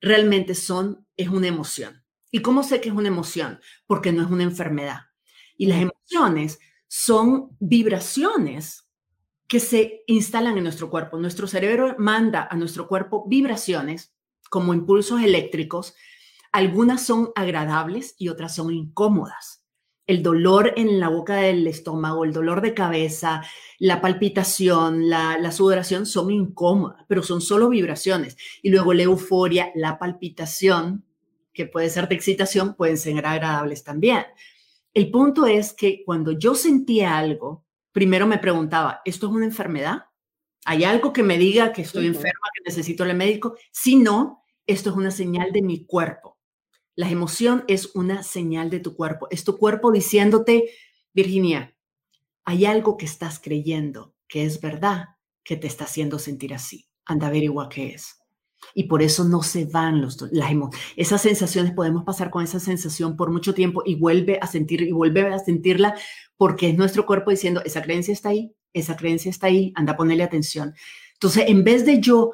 realmente son, es una emoción. ¿Y cómo sé que es una emoción? Porque no es una enfermedad. Y las emociones son vibraciones que se instalan en nuestro cuerpo. Nuestro cerebro manda a nuestro cuerpo vibraciones como impulsos eléctricos algunas son agradables y otras son incómodas. El dolor en la boca del estómago, el dolor de cabeza, la palpitación, la, sudoración son incómodas, pero son solo vibraciones. Y luego la euforia, la palpitación, que puede ser de excitación, pueden ser agradables también. El punto es que cuando yo sentía algo, primero me preguntaba, ¿esto es una enfermedad? ¿Hay algo que me diga que estoy enferma, que necesito el médico? Si no, esto es una señal de mi cuerpo. La emoción es una señal de tu cuerpo. Es tu cuerpo diciéndote, Virginia, hay algo que estás creyendo que es verdad que te está haciendo sentir así. Anda averigua qué es. Y por eso no se van los, las. Esas sensaciones, podemos pasar con esa sensación por mucho tiempo y vuelve a sentir y vuelve a sentirla porque es nuestro cuerpo diciendo, esa creencia está ahí, esa creencia está ahí, anda a ponerle atención. Entonces, en vez de yo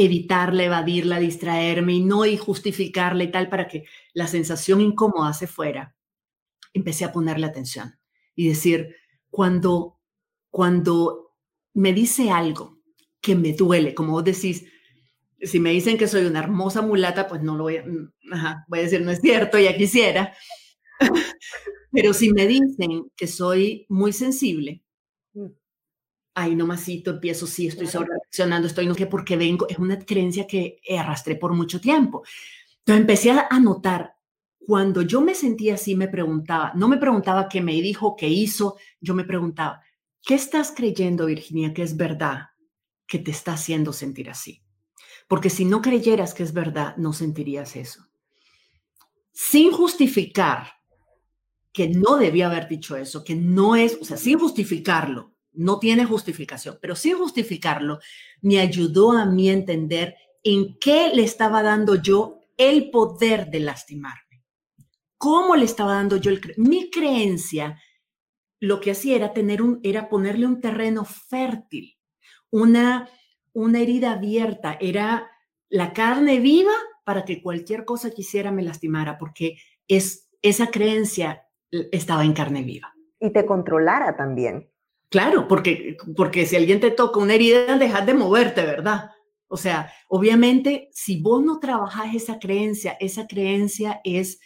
evitarla, evadirla, distraerme y no y justificarla y tal para que la sensación incómoda se fuera, empecé a ponerle atención y decir, cuando, cuando me dice algo que me duele, como vos decís, si me dicen que soy una hermosa mulata, pues no lo voy a, mm, voy a decir, no es cierto, ya quisiera. Pero si me dicen que soy muy sensible, ay, nomasito, empiezo, sí, estoy sobre reaccionando, estoy no sé, porque vengo, es una creencia que arrastré por mucho tiempo. Entonces empecé a notar, cuando yo me sentía así, me preguntaba, no me preguntaba qué me dijo, qué hizo, yo me preguntaba, ¿qué estás creyendo, Virginia, que es verdad que te está haciendo sentir así? Porque si no creyeras que es verdad, no sentirías eso. Sin justificar que no debía haber dicho eso, que no es, o sea, sin justificarlo, no tiene justificación, pero sin justificarlo, me ayudó a mí a entender en qué le estaba dando yo el poder de lastimarme. ¿Cómo le estaba dando yo el mi creencia? Lo que hacía era tener un era ponerle un terreno fértil, una una herida abierta, era la carne viva para que cualquier cosa quisiera me lastimara, porque es esa creencia estaba en carne viva.
Y te controlara también.
Claro, porque, porque si alguien te toca una herida, dejas de moverte, ¿verdad? O sea, obviamente, si vos no trabajas esa creencia, esa creencia es,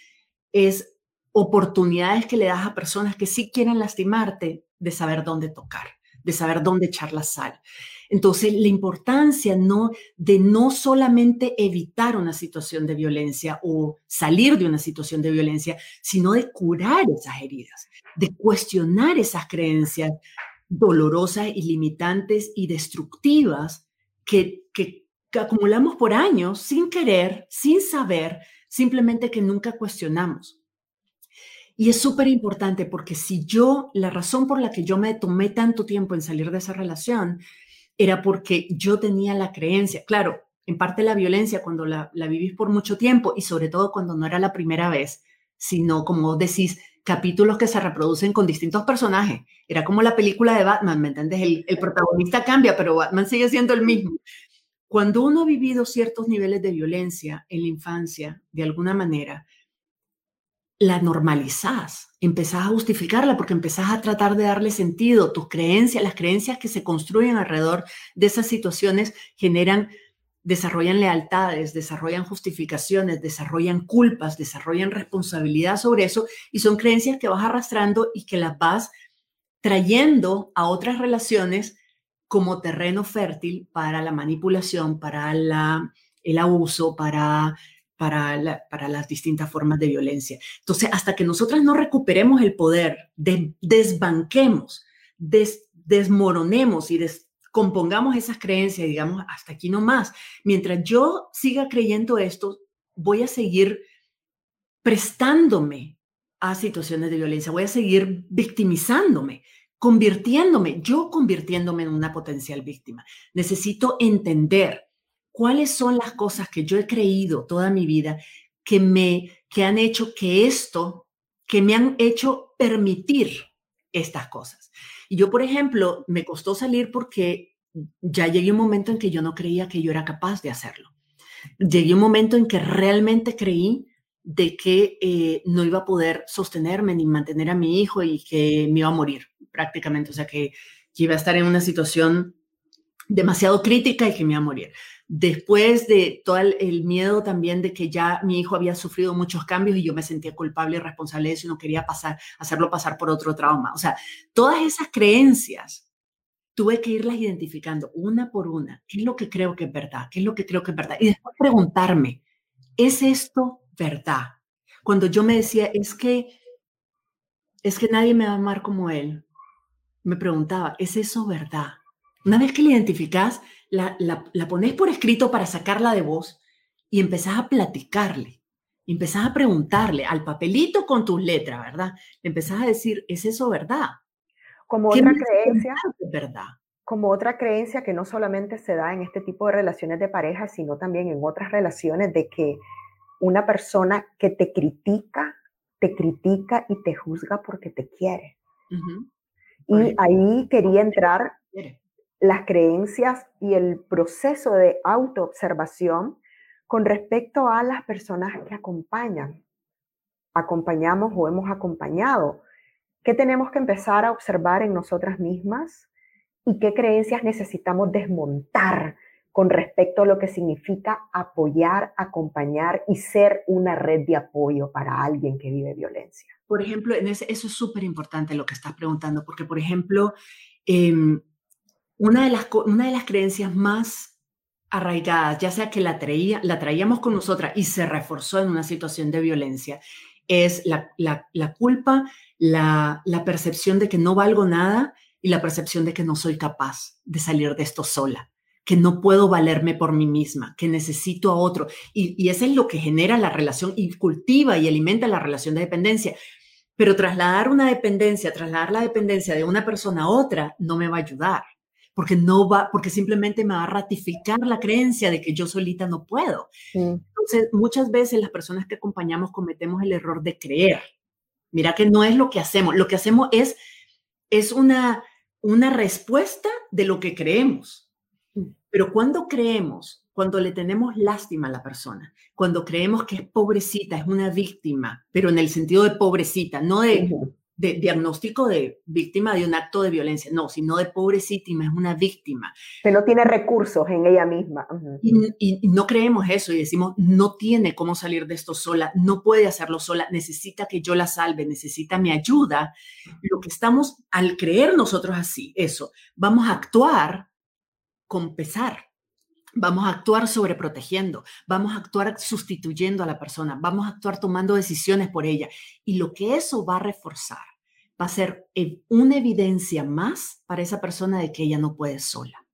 es oportunidades que le das a personas que sí quieren lastimarte de saber dónde tocar, de saber dónde echar la sal. Entonces, la importancia no de no solamente evitar una situación de violencia o salir de una situación de violencia, sino de curar esas heridas, de cuestionar esas creencias, dolorosas y limitantes y destructivas que, que, acumulamos por años sin querer, sin saber, simplemente que nunca cuestionamos. Y es súper importante porque si yo, la razón por la que yo me tomé tanto tiempo en salir de esa relación era porque yo tenía la creencia, claro, en parte la violencia cuando la, la vivís por mucho tiempo y sobre todo cuando no era la primera vez, sino como decís, capítulos que se reproducen con distintos personajes. Era como la película de Batman, ¿me entiendes? El, el, protagonista cambia, pero Batman sigue siendo el mismo. Cuando uno ha vivido ciertos niveles de violencia en la infancia, de alguna manera, la normalizás, empezás a justificarla porque empezás a tratar de darle sentido. Tus creencias, las creencias que se construyen alrededor de esas situaciones generan, desarrollan lealtades, desarrollan justificaciones, desarrollan culpas, desarrollan responsabilidad sobre eso y son creencias que vas arrastrando y que las vas trayendo a otras relaciones como terreno fértil para la manipulación, para el abuso, para para, las distintas formas de violencia. Entonces, hasta que nosotras no recuperemos el poder, desbanquemos, desmoronemos y descompongamos esas creencias, digamos, hasta aquí no más. Mientras yo siga creyendo esto, voy a seguir prestándome a situaciones de violencia, voy a seguir victimizándome, convirtiéndome, yo convirtiéndome en una potencial víctima. Necesito entender cuáles son las cosas que yo he creído toda mi vida que me que han hecho que esto, que me han hecho permitir estas cosas. Y yo, por ejemplo, me costó salir porque ya llegué un momento en que yo no creía que yo era capaz de hacerlo. Llegué un momento en que realmente creí de que eh, no iba a poder sostenerme ni mantener a mi hijo y que me iba a morir prácticamente, o sea, que, que iba a estar en una situación demasiado crítica y que me iba a morir después de todo el, miedo también de que ya mi hijo había sufrido muchos cambios y yo me sentía culpable y responsable de eso y no quería pasar, hacerlo pasar por otro trauma. O sea, todas esas creencias tuve que irlas identificando una por una. ¿Qué es lo que creo que es verdad? ¿Qué es lo que creo que es verdad? Y después preguntarme, ¿es esto verdad? Cuando yo me decía, es que, es que nadie me va a amar como él, me preguntaba, ¿es eso verdad? Una vez que la identificas, la, la, pones por escrito para sacarla de voz y empezás a platicarle, empezás a preguntarle al papelito con tus letras, ¿verdad? Empezás a decir, ¿es eso verdad?
Como otra creencia.
¿Verdad?
Como otra creencia que no solamente se da en este tipo de relaciones de pareja, sino también en otras relaciones de que una persona que te critica, te critica y te juzga porque te quiere. Y ahí quería entrar las creencias y el proceso de autoobservación con respecto a las personas que acompañan. Acompañamos o hemos acompañado. ¿Qué tenemos que empezar a observar en nosotras mismas y qué creencias necesitamos desmontar con respecto a lo que significa apoyar, acompañar y ser una red de apoyo para alguien que vive violencia?
Por ejemplo, eso es súper importante lo que estás preguntando, porque, por ejemplo, em, una de las, una de las creencias más arraigadas, ya sea que la, traía, la traíamos con nosotras y se reforzó en una situación de violencia, es la, la, culpa, la, la percepción de que no valgo nada y la percepción de que no soy capaz de salir de esto sola, que no puedo valerme por mí misma, que necesito a otro. Y, y eso es lo que genera la relación y cultiva y alimenta la relación de dependencia. Pero trasladar una dependencia, trasladar la dependencia de una persona a otra, no me va a ayudar porque no va, porque simplemente me va a ratificar la creencia de que yo solita no puedo. Entonces, muchas veces las personas que acompañamos cometemos el error de creer. Mira que no es lo que hacemos, lo que hacemos es, es una, una respuesta de lo que creemos. Pero cuando creemos, cuando le tenemos lástima a la persona, cuando creemos que es pobrecita, es una víctima, pero en el sentido de pobrecita, no de de diagnóstico de víctima de un acto de violencia, no, sino de pobrecítima, es una víctima.
Que no tiene recursos en ella misma.
y, no creemos eso y decimos, no tiene cómo salir de esto sola, no puede hacerlo sola, necesita que yo la salve, necesita mi ayuda. Lo que estamos, al creer nosotros así, eso, vamos a actuar con pesar. Vamos a actuar sobreprotegiendo, vamos a actuar sustituyendo a la persona, vamos a actuar tomando decisiones por ella. Y lo que eso va a reforzar va a ser una evidencia más para esa persona de que ella no puede sola.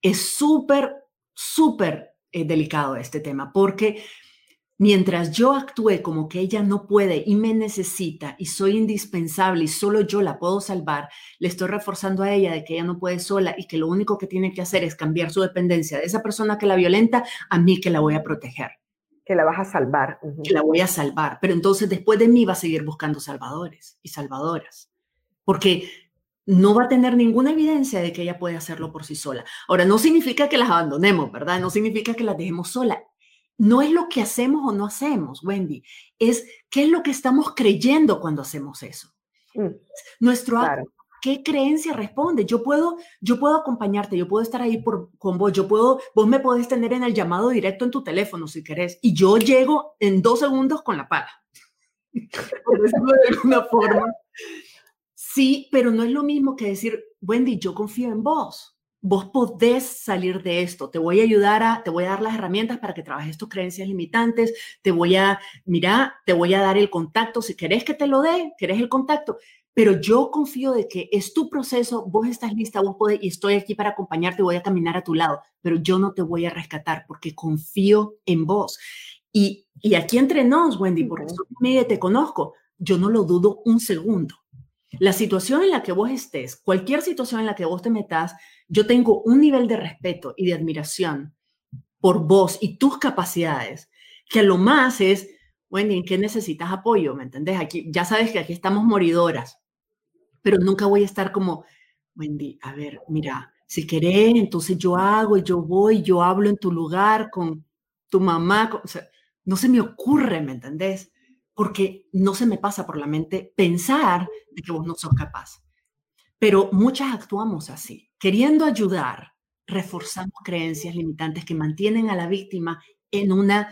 Es súper, súper eh, delicado este tema porque mientras yo actúe como que ella no puede y me necesita y soy indispensable y solo yo la puedo salvar, le estoy reforzando a ella de que ella no puede sola y que lo único que tiene que hacer es cambiar su dependencia de esa persona que la violenta a mí que la voy a proteger
que la vas a salvar.
Que la voy a salvar. Pero entonces después de mí va a seguir buscando salvadores y salvadoras. Porque no va a tener ninguna evidencia de que ella puede hacerlo por sí sola. Ahora, no significa que las abandonemos, ¿verdad? No significa que las dejemos sola. no es lo que hacemos o no hacemos, Wendy, es qué es lo que estamos creyendo cuando hacemos eso. Mm, Nuestro acto, ¿qué creencia responde? Yo puedo, yo puedo acompañarte, yo puedo estar ahí por, con vos, yo puedo, vos me podés tener en el llamado directo en tu teléfono si querés, y yo llego en dos segundos con la pala. por decirlo de alguna forma. Sí, pero no es lo mismo que decir, Wendy, yo confío en vos vos podés salir de esto, te voy a ayudar a, te voy a dar las herramientas para que trabajes tus creencias limitantes, te voy a, mira, te voy a dar el contacto, si querés que te lo dé, querés el contacto, pero yo confío de que es tu proceso, vos estás lista, vos podés, y estoy aquí para acompañarte, voy a caminar a tu lado, pero yo no te voy a rescatar porque confío en vos. Y, y aquí entre nos, Wendy, porque uh te conozco, yo no lo dudo un segundo. La situación en la que vos estés, cualquier situación en la que vos te metas, yo tengo un nivel de respeto y de admiración por vos y tus capacidades, que a lo más es, Wendy, ¿en qué necesitas apoyo? ¿Me entendés? Aquí, ya sabes que aquí estamos moridoras, pero nunca voy a estar como, Wendy, a ver, mira, si querés, entonces yo hago, yo voy, yo hablo en tu lugar con tu mamá, no se me ocurre, ¿me entendés? Porque no se me pasa por la mente pensar que vos no sos capaz. Pero muchas actuamos así, queriendo ayudar, reforzamos creencias limitantes que mantienen a la víctima en una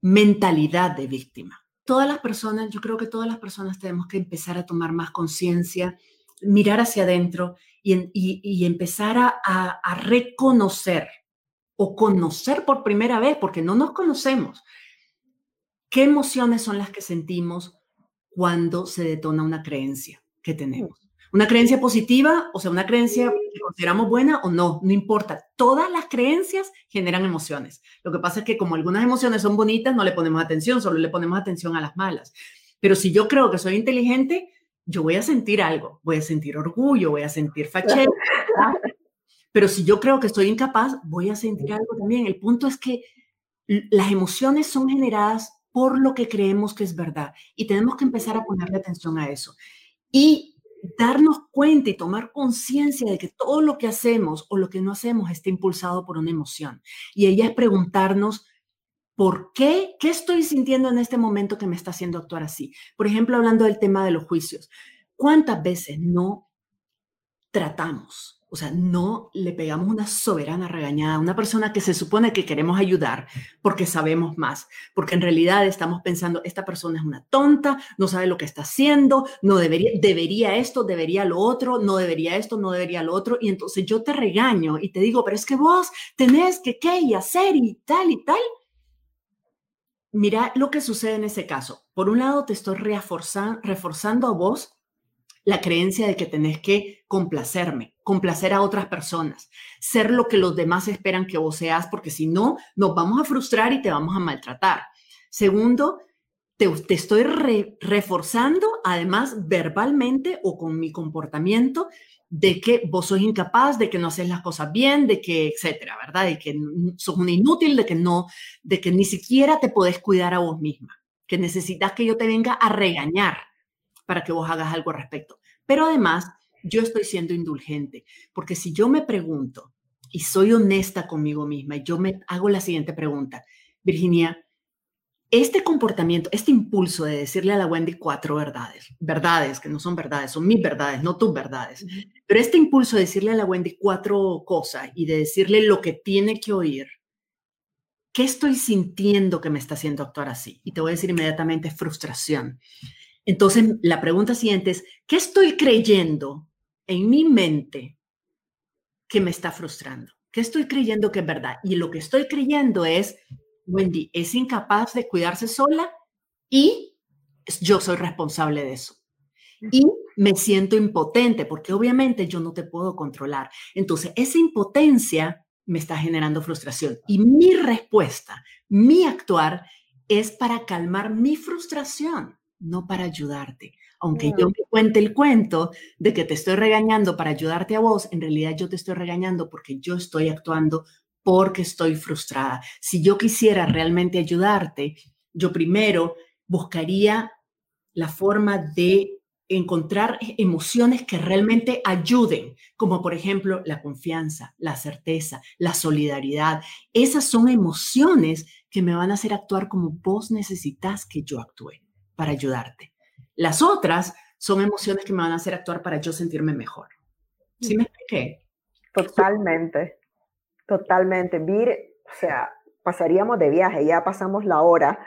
mentalidad de víctima. Todas las personas, yo creo que todas las personas tenemos que empezar a tomar más conciencia, mirar hacia adentro y, empezar a, reconocer o conocer por primera vez, porque no nos conocemos, qué emociones son las que sentimos cuando se detona una creencia que tenemos. Una creencia positiva, o sea, una creencia que consideramos buena o no, no importa. Todas las creencias generan emociones. Lo que pasa es que como algunas emociones son bonitas, no le ponemos atención, solo le ponemos atención a las malas. Pero si yo creo que soy inteligente, yo voy a sentir algo, voy a sentir orgullo, voy a sentir fachero. Pero si yo creo que estoy incapaz, voy a sentir algo también. El punto es que las emociones son generadas por lo que creemos que es verdad y tenemos que empezar a ponerle atención a eso. Y darnos cuenta y tomar conciencia de que todo lo que hacemos o lo que no hacemos está impulsado por una emoción. Y ella es preguntarnos, ¿por qué? ¿Qué estoy sintiendo en este momento que me está haciendo actuar así? Por ejemplo, hablando del tema de los juicios. ¿Cuántas veces no tratamos o sea, no le pegamos una soberana regañada a una persona que se supone que queremos ayudar porque sabemos más, porque en realidad estamos pensando, esta persona es una tonta, no sabe lo que está haciendo, no debería, esto, debería lo otro, no debería esto, no debería lo otro. Y entonces yo te regaño y te digo, pero es que vos tenés que qué y hacer y tal y tal. Mira lo que sucede en ese caso. Por un lado, te estoy reforzando a vos la creencia de que tenés que complacerme, complacer a otras personas, ser lo que los demás esperan que vos seas, porque si no, nos vamos a frustrar y te vamos a maltratar. Segundo, te, estoy reforzando, además verbalmente o con mi comportamiento, de que vos sos incapaz, de que no haces las cosas bien, de que, etcétera, ¿verdad? De que sos un inútil, de que no, de que ni siquiera te podés cuidar a vos misma, que necesitas que yo te venga a regañar para que vos hagas algo al respecto. Pero además, yo estoy siendo indulgente, porque si yo me pregunto y soy honesta conmigo misma y yo me hago la siguiente pregunta, Virginia, este comportamiento, este impulso de decirle a la Wendy cuatro verdades, verdades que no son verdades, son mis verdades, no tus verdades, pero este impulso de decirle a la Wendy cuatro cosas y de decirle lo que tiene que oír, ¿qué estoy sintiendo que me está haciendo actuar así? Y te voy a decir inmediatamente frustración. Entonces, la pregunta siguiente es, ¿qué estoy creyendo en mi mente que me está frustrando? ¿Qué estoy creyendo que es verdad? Y lo que estoy creyendo es, Wendy es incapaz de cuidarse sola y yo soy responsable de eso. Y me siento impotente porque obviamente yo no te puedo controlar. Entonces, esa impotencia me está generando frustración. Y mi respuesta, mi actuar es para calmar mi frustración no para ayudarte. Aunque yo me cuente el cuento de que te estoy regañando para ayudarte a vos, en realidad yo te estoy regañando porque yo estoy actuando porque estoy frustrada. Si yo quisiera realmente ayudarte, yo primero buscaría la forma de
encontrar emociones que realmente ayuden, como por ejemplo la confianza, la certeza, la solidaridad. Esas son emociones que me van a hacer actuar como vos necesitas que yo actúe para ayudarte. Las otras son emociones que me van a hacer actuar para yo sentirme mejor. ¿Sí me expliqué?
Totalmente, totalmente. Vir, o sea, pasaríamos de viaje, ya pasamos la hora.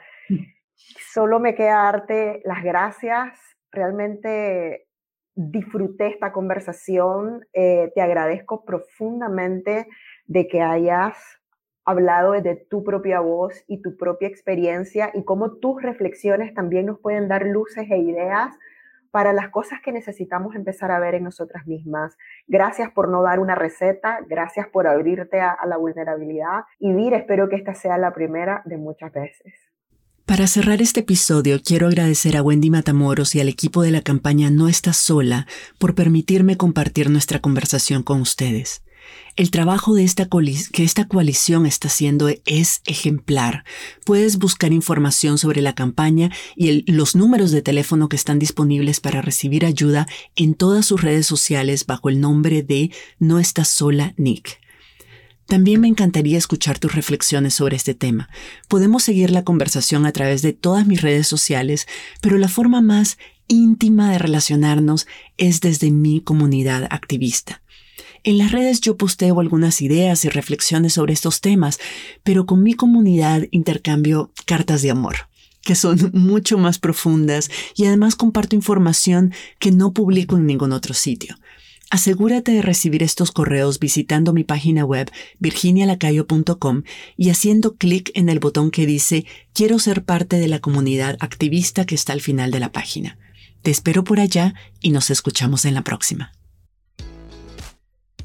Solo me queda darte las gracias. Realmente disfruté esta conversación. Eh, te agradezco profundamente de que hayas hablado desde tu propia voz y tu propia experiencia y cómo tus reflexiones también nos pueden dar luces e ideas para las cosas que necesitamos empezar a ver en nosotras mismas. Gracias por no dar una receta, gracias por abrirte a, la vulnerabilidad y Vir, espero que esta sea la primera de muchas veces.
Para cerrar este episodio, quiero agradecer a Wendy Matamoros y al equipo de la campaña No Estás Sola por permitirme compartir nuestra conversación con ustedes. El trabajo de esta que esta coalición está haciendo es ejemplar. Puedes buscar información sobre la campaña y los números de teléfono que están disponibles para recibir ayuda en todas sus redes sociales bajo el nombre de No Estás Sola Nick. También me encantaría escuchar tus reflexiones sobre este tema. Podemos seguir la conversación a través de todas mis redes sociales, pero la forma más íntima de relacionarnos es desde mi comunidad activista. En las redes yo posteo algunas ideas y reflexiones sobre estos temas, pero con mi comunidad intercambio cartas de amor que son mucho más profundas y además comparto información que no publico en ningún otro sitio. Asegúrate de recibir estos correos visitando mi página web virginialacayo.com y haciendo clic en el botón que dice Quiero ser parte de la comunidad activista que está al final de la página. Te espero por allá y nos escuchamos en la próxima.